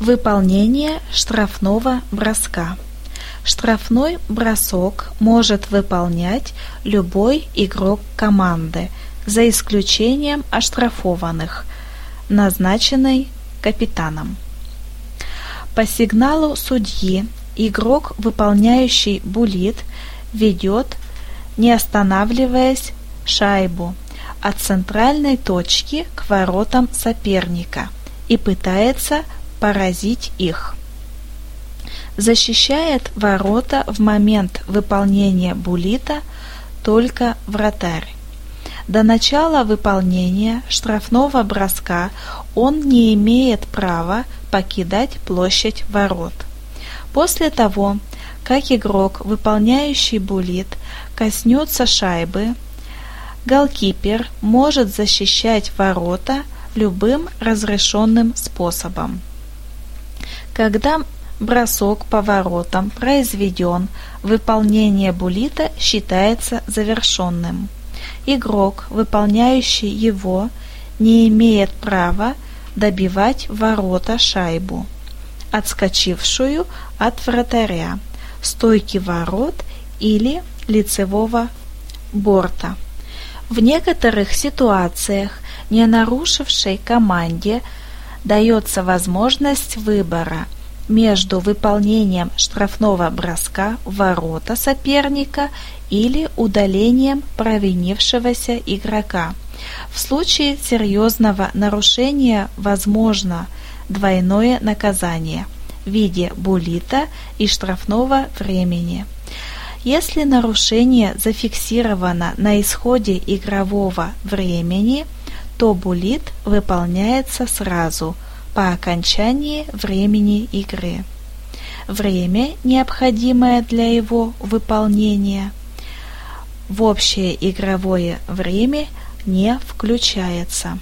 Выполнение штрафного броска. Штрафной бросок может выполнять любой игрок команды, за исключением оштрафованных, назначенной капитаном. По сигналу судьи игрок, выполняющий булит, ведет, не останавливаясь, шайбу от центральной точки к воротам соперника и пытается поразить их. Защищает ворота в момент выполнения булита только вратарь. До начала выполнения штрафного броска он не имеет права покидать площадь ворот. После того, как игрок, выполняющий булит, коснется шайбы, голкипер может защищать ворота любым разрешенным способом. Когда бросок по воротам произведен, выполнение булита считается завершенным. Игрок, выполняющий его, не имеет права добивать ворота шайбу, отскочившую от вратаря, стойки ворот или лицевого борта. В некоторых ситуациях не нарушившей команде дается возможность выбора между выполнением штрафного броска ворота соперника или удалением провинившегося игрока. В случае серьезного нарушения возможно двойное наказание в виде булита и штрафного времени. Если нарушение зафиксировано на исходе игрового времени – то булит выполняется сразу по окончании времени игры. Время, необходимое для его выполнения, в общее игровое время не включается.